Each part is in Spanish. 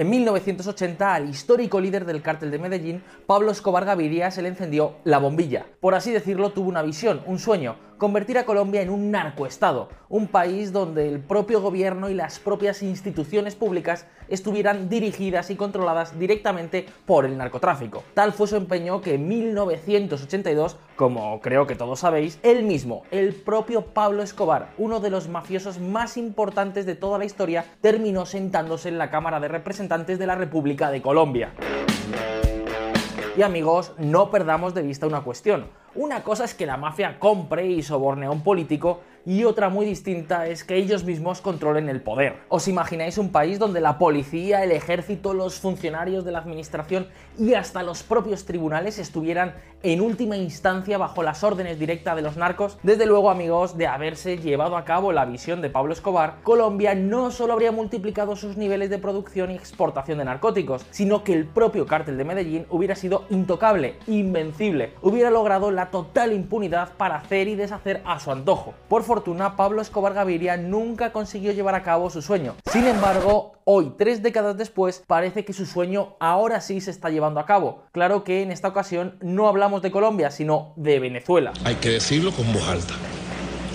En 1980 al histórico líder del cártel de Medellín, Pablo Escobar Gaviria, se le encendió la bombilla. Por así decirlo, tuvo una visión, un sueño, convertir a Colombia en un narcoestado, un país donde el propio gobierno y las propias instituciones públicas estuvieran dirigidas y controladas directamente por el narcotráfico. Tal fue su empeño que en 1982, como creo que todos sabéis, él mismo, el propio Pablo Escobar, uno de los mafiosos más importantes de toda la historia, terminó sentándose en la Cámara de Representantes de la República de Colombia. Y amigos, no perdamos de vista una cuestión. Una cosa es que la mafia compre y soborne a un político y otra muy distinta es que ellos mismos controlen el poder. ¿Os imagináis un país donde la policía, el ejército, los funcionarios de la administración y hasta los propios tribunales estuvieran en última instancia bajo las órdenes directas de los narcos? Desde luego, amigos, de haberse llevado a cabo la visión de Pablo Escobar, Colombia no solo habría multiplicado sus niveles de producción y exportación de narcóticos, sino que el propio cártel de Medellín hubiera sido intocable, invencible, hubiera logrado la total impunidad para hacer y deshacer a su antojo. Por fortuna, Pablo Escobar Gaviria nunca consiguió llevar a cabo su sueño. Sin embargo, hoy, tres décadas después, parece que su sueño ahora sí se está llevando a cabo. Claro que en esta ocasión no hablamos de Colombia, sino de Venezuela. Hay que decirlo con voz alta.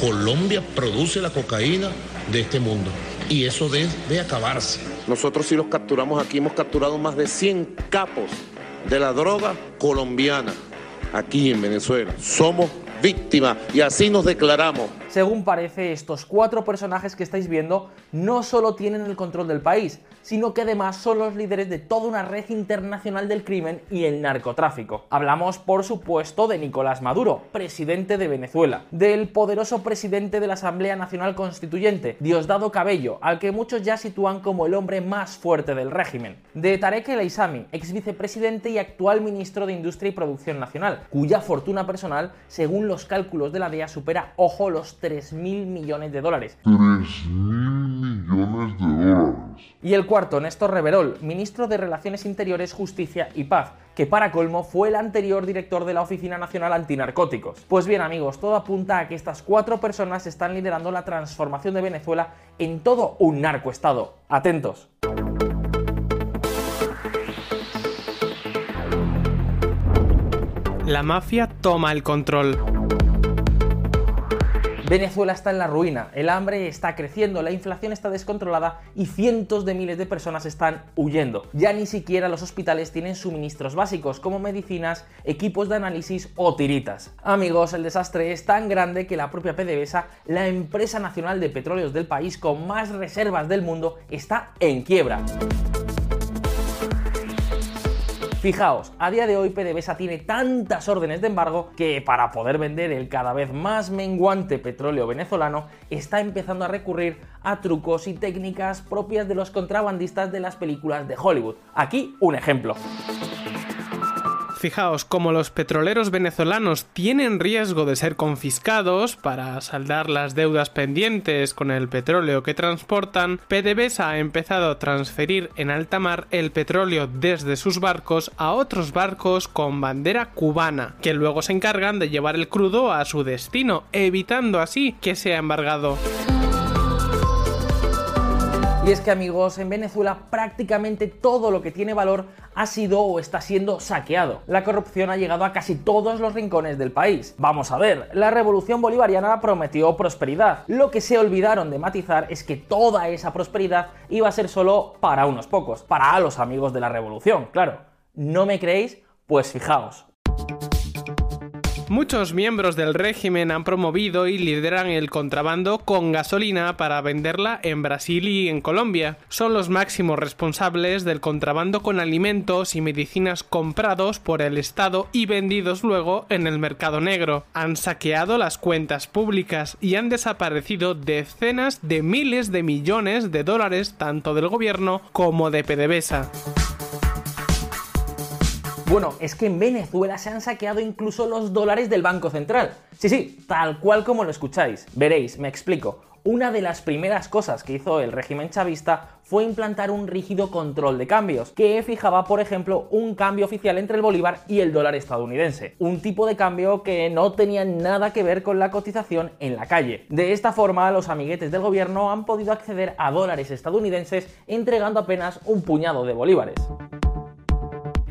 Colombia produce la cocaína de este mundo y eso debe acabarse. Nosotros sí los capturamos aquí, hemos capturado más de 100 capos de la droga colombiana aquí en Venezuela. Somos víctimas y así nos declaramos. Según parece, estos cuatro personajes que estáis viendo no solo tienen el control del país, sino que además son los líderes de toda una red internacional del crimen y el narcotráfico. Hablamos, por supuesto, de Nicolás Maduro, presidente de Venezuela, del poderoso presidente de la Asamblea Nacional Constituyente, Diosdado Cabello, al que muchos ya sitúan como el hombre más fuerte del régimen, de Tarek El Aissami, ex vicepresidente y actual ministro de Industria y Producción Nacional, cuya fortuna personal, según los cálculos de la DEA, supera, ojo, los 3.000 millones de dólares. 3.000 millones de dólares. Y el cuarto, Néstor Reverol, ministro de Relaciones Interiores, Justicia y Paz, que para colmo fue el anterior director de la Oficina Nacional Antinarcóticos. Pues bien amigos, todo apunta a que estas cuatro personas están liderando la transformación de Venezuela en todo un narcoestado. Atentos. La mafia toma el control. Venezuela está en la ruina, el hambre está creciendo, la inflación está descontrolada y cientos de miles de personas están huyendo. Ya ni siquiera los hospitales tienen suministros básicos como medicinas, equipos de análisis o tiritas. Amigos, el desastre es tan grande que la propia PDVSA, la empresa nacional de petróleos del país con más reservas del mundo, está en quiebra. Fijaos, a día de hoy PDVSA tiene tantas órdenes de embargo que para poder vender el cada vez más menguante petróleo venezolano está empezando a recurrir a trucos y técnicas propias de los contrabandistas de las películas de Hollywood. Aquí un ejemplo. Fijaos, como los petroleros venezolanos tienen riesgo de ser confiscados para saldar las deudas pendientes con el petróleo que transportan, PDVSA ha empezado a transferir en alta mar el petróleo desde sus barcos a otros barcos con bandera cubana, que luego se encargan de llevar el crudo a su destino, evitando así que sea embargado. Y es que amigos, en Venezuela prácticamente todo lo que tiene valor ha sido o está siendo saqueado. La corrupción ha llegado a casi todos los rincones del país. Vamos a ver, la revolución bolivariana prometió prosperidad. Lo que se olvidaron de matizar es que toda esa prosperidad iba a ser solo para unos pocos, para los amigos de la revolución, claro. ¿No me creéis? Pues fijaos. Muchos miembros del régimen han promovido y lideran el contrabando con gasolina para venderla en Brasil y en Colombia. Son los máximos responsables del contrabando con alimentos y medicinas comprados por el Estado y vendidos luego en el mercado negro. Han saqueado las cuentas públicas y han desaparecido decenas de miles de millones de dólares tanto del gobierno como de PDVSA. Bueno, es que en Venezuela se han saqueado incluso los dólares del Banco Central. Sí, sí, tal cual como lo escucháis. Veréis, me explico. una de las primeras cosas que hizo el régimen chavista fue implantar un rígido control de cambios, que fijaba, por ejemplo, un cambio oficial entre el bolívar y el dólar estadounidense, un tipo de cambio que no tenía nada que ver con la cotización en la calle. De esta forma, los amiguetes del gobierno han podido acceder a dólares estadounidenses entregando apenas un puñado de bolívares.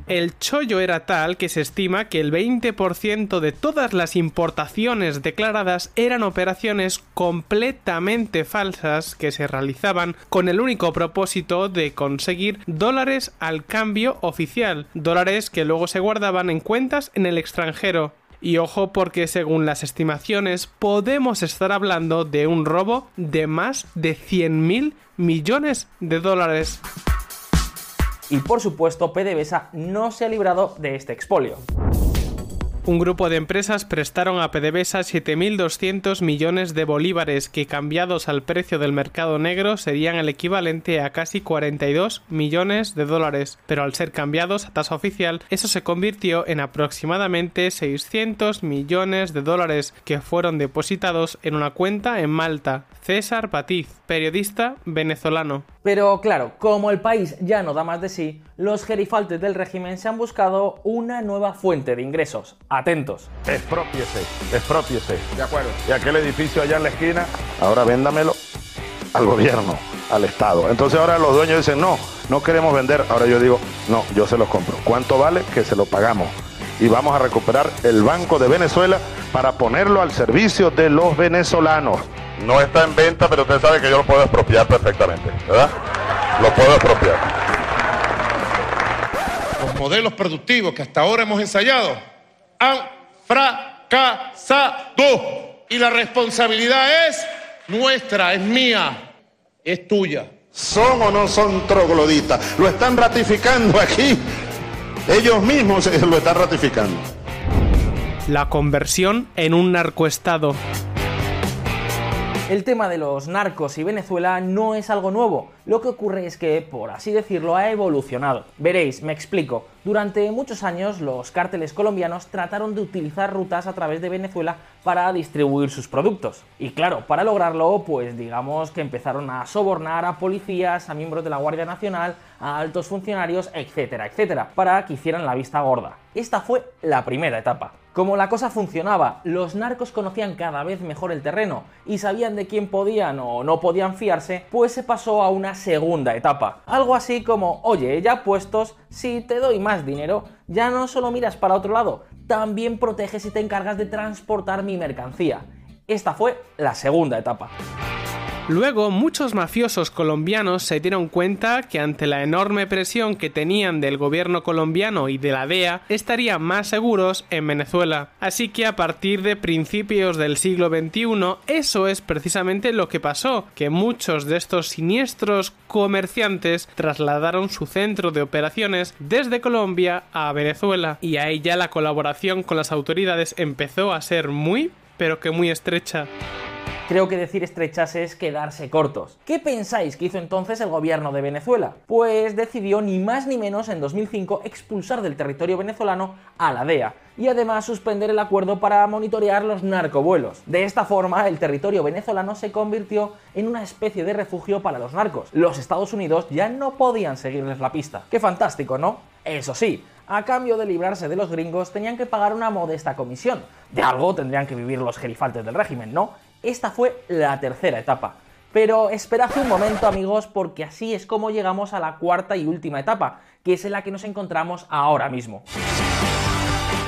El chollo era tal que se estima que el 20% de todas las importaciones declaradas eran operaciones completamente falsas que se realizaban con el único propósito de conseguir dólares al cambio oficial, dólares que luego se guardaban en cuentas en el extranjero. Y ojo porque según las estimaciones podemos estar hablando de un robo de más de 100.000 millones de dólares y por supuesto PDVSA no se ha librado de este expolio. Un grupo de empresas prestaron a PDVSA 7.200 millones de bolívares que cambiados al precio del mercado negro serían el equivalente a casi 42 millones de dólares, pero al ser cambiados a tasa oficial eso se convirtió en aproximadamente 600 millones de dólares que fueron depositados en una cuenta en Malta. César Patiz, periodista venezolano. Pero claro, como el país ya no da más de sí, los gerifaltes del régimen se han buscado una nueva fuente de ingresos. Atentos. Expropiese, expropiese. De acuerdo. Y aquel edificio allá en la esquina, ahora véndamelo al gobierno, al Estado. Entonces ahora los dueños dicen, no, no queremos vender. Ahora yo digo, no, yo se los compro. ¿Cuánto vale? Que se lo pagamos. Y vamos a recuperar el Banco de Venezuela para ponerlo al servicio de los venezolanos. No está en venta, pero usted sabe que yo lo puedo expropiar perfectamente, ¿verdad? Lo puedo expropiar. Los modelos productivos que hasta ahora hemos ensayado han fracasado. Y la responsabilidad es nuestra, es mía, es tuya. ¿Son o no son trogloditas? Lo están ratificando aquí. Ellos mismos lo están ratificando. La conversión en un narcoestado. El tema de los narcos y Venezuela no es algo nuevo, lo que ocurre es que, por así decirlo, ha evolucionado. Veréis, me explico. Durante muchos años los cárteles colombianos trataron de utilizar rutas a través de Venezuela para distribuir sus productos. Y claro, para lograrlo, pues digamos que empezaron a sobornar a policías, a miembros de la Guardia Nacional, a altos funcionarios, etcétera, etcétera, para que hicieran la vista gorda. Esta fue la primera etapa. Como la cosa funcionaba, los narcos conocían cada vez mejor el terreno y sabían de quién podían o no podían fiarse, pues se pasó a una segunda etapa. Algo así como, oye, ya puestos, si te doy más dinero, ya no solo miras para otro lado, también proteges y te encargas de transportar mi mercancía. Esta fue la segunda etapa. Luego, muchos mafiosos colombianos se dieron cuenta que ante la enorme presión que tenían del gobierno colombiano y de la DEA, estarían más seguros en Venezuela. Así que a partir de principios del siglo XXI, eso es precisamente lo que pasó, que muchos de estos siniestros comerciantes trasladaron su centro de operaciones desde Colombia a Venezuela, y ahí ya la colaboración con las autoridades empezó a ser muy, pero que muy estrecha. Creo que decir estrechas es quedarse cortos. ¿Qué pensáis que hizo entonces el gobierno de Venezuela? Pues decidió ni más ni menos en 2005 expulsar del territorio venezolano a la DEA y además suspender el acuerdo para monitorear los narcovuelos. De esta forma, el territorio venezolano se convirtió en una especie de refugio para los narcos. Los Estados Unidos ya no podían seguirles la pista. Qué fantástico, ¿no? Eso sí, a cambio de librarse de los gringos tenían que pagar una modesta comisión. De algo tendrían que vivir los gerifaltes del régimen, ¿no? Esta fue la tercera etapa. Pero esperad un momento amigos porque así es como llegamos a la cuarta y última etapa, que es en la que nos encontramos ahora mismo.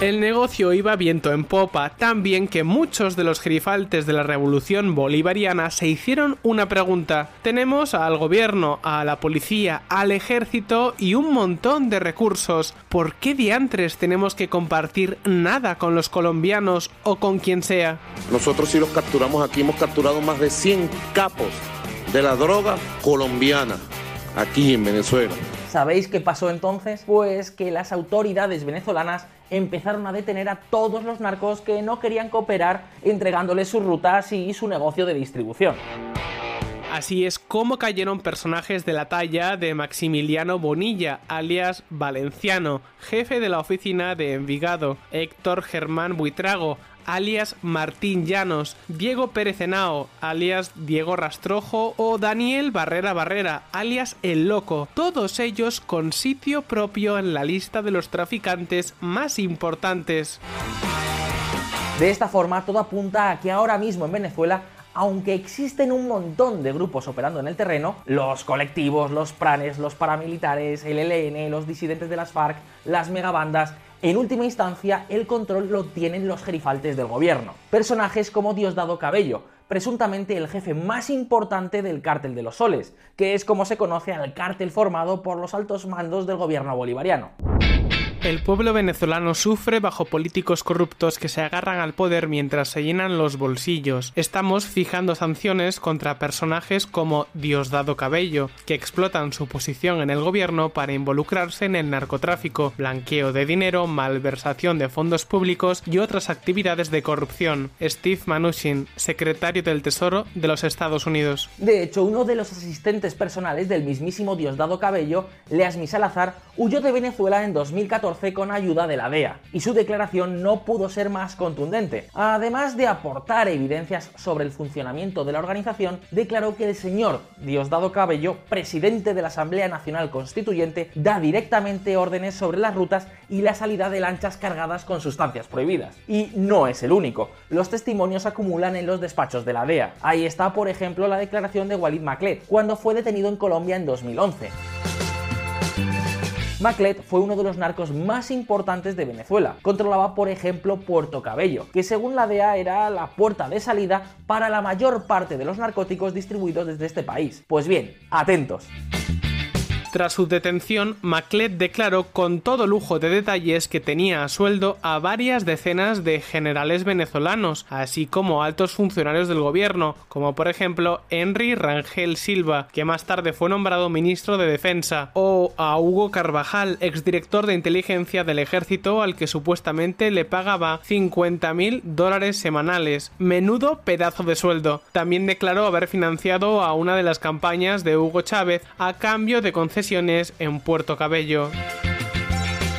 El negocio iba viento en popa, tan bien que muchos de los gerifaltes de la revolución bolivariana se hicieron una pregunta. Tenemos al gobierno, a la policía, al ejército y un montón de recursos. ¿Por qué diantres tenemos que compartir nada con los colombianos o con quien sea? Nosotros sí los capturamos aquí, hemos capturado más de 100 capos de la droga colombiana aquí en Venezuela. ¿Sabéis qué pasó entonces? Pues que las autoridades venezolanas empezaron a detener a todos los narcos que no querían cooperar entregándoles sus rutas y su negocio de distribución. Así es como cayeron personajes de la talla de Maximiliano Bonilla, alias Valenciano, jefe de la oficina de Envigado, Héctor Germán Buitrago, alias Martín Llanos, Diego Pérez Henao, alias Diego Rastrojo o Daniel Barrera Barrera, alias El Loco, todos ellos con sitio propio en la lista de los traficantes más importantes. De esta forma, todo apunta a que ahora mismo en Venezuela aunque existen un montón de grupos operando en el terreno, los colectivos, los pranes, los paramilitares, el ELN, los disidentes de las FARC, las megabandas, en última instancia el control lo tienen los gerifaltes del gobierno. Personajes como Diosdado Cabello, presuntamente el jefe más importante del cártel de los soles, que es como se conoce al cártel formado por los altos mandos del gobierno bolivariano. El pueblo venezolano sufre bajo políticos corruptos que se agarran al poder mientras se llenan los bolsillos. Estamos fijando sanciones contra personajes como Diosdado Cabello, que explotan su posición en el gobierno para involucrarse en el narcotráfico, blanqueo de dinero, malversación de fondos públicos y otras actividades de corrupción. Steve Mnuchin, secretario del Tesoro de los Estados Unidos. De hecho, uno de los asistentes personales del mismísimo Diosdado Cabello, Leasmi Salazar, huyó de Venezuela en 2014 con ayuda de la DEA, y su declaración no pudo ser más contundente. Además de aportar evidencias sobre el funcionamiento de la organización, declaró que el señor Diosdado Cabello, presidente de la Asamblea Nacional Constituyente, da directamente órdenes sobre las rutas y la salida de lanchas cargadas con sustancias prohibidas. Y no es el único. Los testimonios acumulan en los despachos de la DEA. Ahí está, por ejemplo, la declaración de Walid Maclet, cuando fue detenido en Colombia en 2011. Maclet fue uno de los narcos más importantes de Venezuela. Controlaba, por ejemplo, Puerto Cabello, que según la DEA era la puerta de salida para la mayor parte de los narcóticos distribuidos desde este país. Pues bien, atentos. Tras su detención, Maclet declaró con todo lujo de detalles que tenía a sueldo a varias decenas de generales venezolanos, así como altos funcionarios del gobierno, como por ejemplo Henry Rangel Silva, que más tarde fue nombrado ministro de Defensa, o a Hugo Carvajal, exdirector de inteligencia del ejército al que supuestamente le pagaba 50 mil dólares semanales. Menudo pedazo de sueldo. También declaró haber financiado a una de las campañas de Hugo Chávez a cambio de conceder en Puerto Cabello.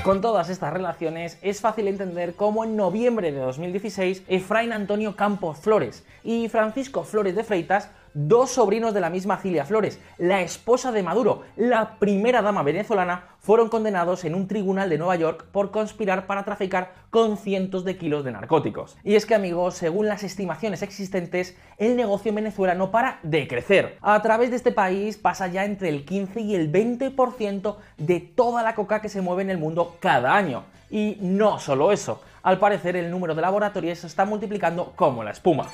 Con todas estas relaciones es fácil entender cómo en noviembre de 2016 Efraín Antonio Campos Flores y Francisco Flores de Freitas dos sobrinos de la misma Cilia Flores, la esposa de Maduro, la primera dama venezolana, fueron condenados en un tribunal de Nueva York por conspirar para traficar con cientos de kilos de narcóticos. Y es que amigos, según las estimaciones existentes, el negocio en Venezuela no para de crecer. A través de este país pasa ya entre el 15 y el 20% de toda la coca que se mueve en el mundo cada año. Y no solo eso, al parecer el número de laboratorios se está multiplicando como la espuma.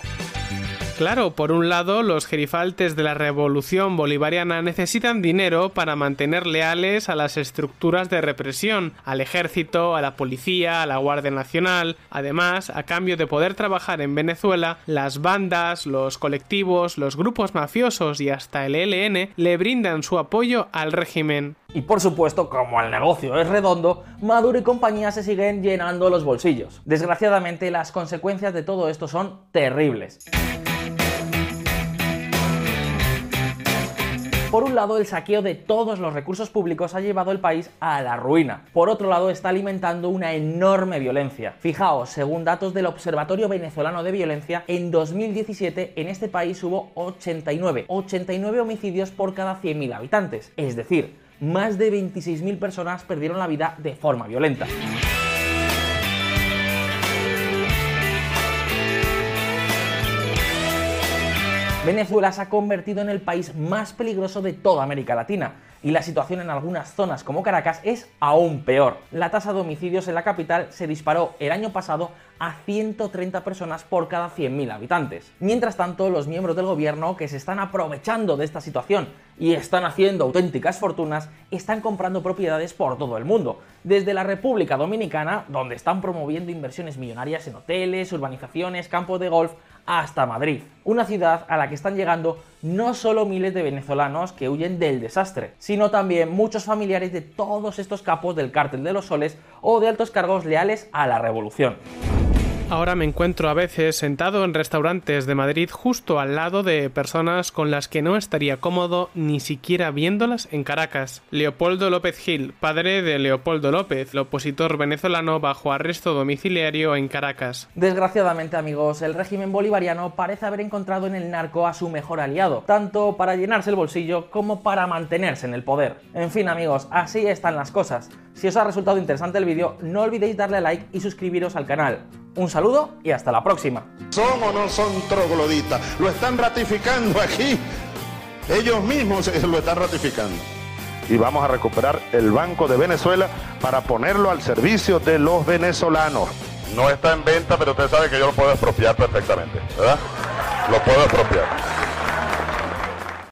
Claro, por un lado, los gerifaltes de la revolución bolivariana necesitan dinero para mantener leales a las estructuras de represión, al ejército, a la policía, a la Guardia Nacional. Además, a cambio de poder trabajar en Venezuela, las bandas, los colectivos, los grupos mafiosos y hasta el ELN le brindan su apoyo al régimen. Y por supuesto, como el negocio es redondo, Maduro y compañía se siguen llenando los bolsillos. Desgraciadamente, las consecuencias de todo esto son terribles. Por un lado, el saqueo de todos los recursos públicos ha llevado el país a la ruina. Por otro lado, está alimentando una enorme violencia. Fijaos, según datos del Observatorio Venezolano de Violencia, en 2017 en este país hubo 89, 89 homicidios por cada 100.000 habitantes. Es decir, más de 26.000 personas perdieron la vida de forma violenta. Venezuela se ha convertido en el país más peligroso de toda América Latina y la situación en algunas zonas como Caracas es aún peor. La tasa de homicidios en la capital se disparó el año pasado a 130 personas por cada 100.000 habitantes. Mientras tanto, los miembros del gobierno que se están aprovechando de esta situación y están haciendo auténticas fortunas, están comprando propiedades por todo el mundo. Desde la República Dominicana, donde están promoviendo inversiones millonarias en hoteles, urbanizaciones, campos de golf, hasta Madrid, una ciudad a la que están llegando no solo miles de venezolanos que huyen del desastre, sino también muchos familiares de todos estos capos del cártel de los soles o de altos cargos leales a la revolución. Ahora me encuentro a veces sentado en restaurantes de Madrid justo al lado de personas con las que no estaría cómodo ni siquiera viéndolas en Caracas. Leopoldo López Gil, padre de Leopoldo López, el opositor venezolano bajo arresto domiciliario en Caracas. Desgraciadamente amigos, el régimen bolivariano parece haber encontrado en el narco a su mejor aliado, tanto para llenarse el bolsillo como para mantenerse en el poder. En fin amigos, así están las cosas. Si os ha resultado interesante el vídeo, no olvidéis darle a like y suscribiros al canal. Un saludo y hasta la próxima. ¿Son o no son trogloditas? Lo están ratificando aquí. Ellos mismos lo están ratificando. Y vamos a recuperar el Banco de Venezuela para ponerlo al servicio de los venezolanos. No está en venta, pero usted sabe que yo lo puedo expropiar perfectamente, ¿verdad? Lo puedo expropiar.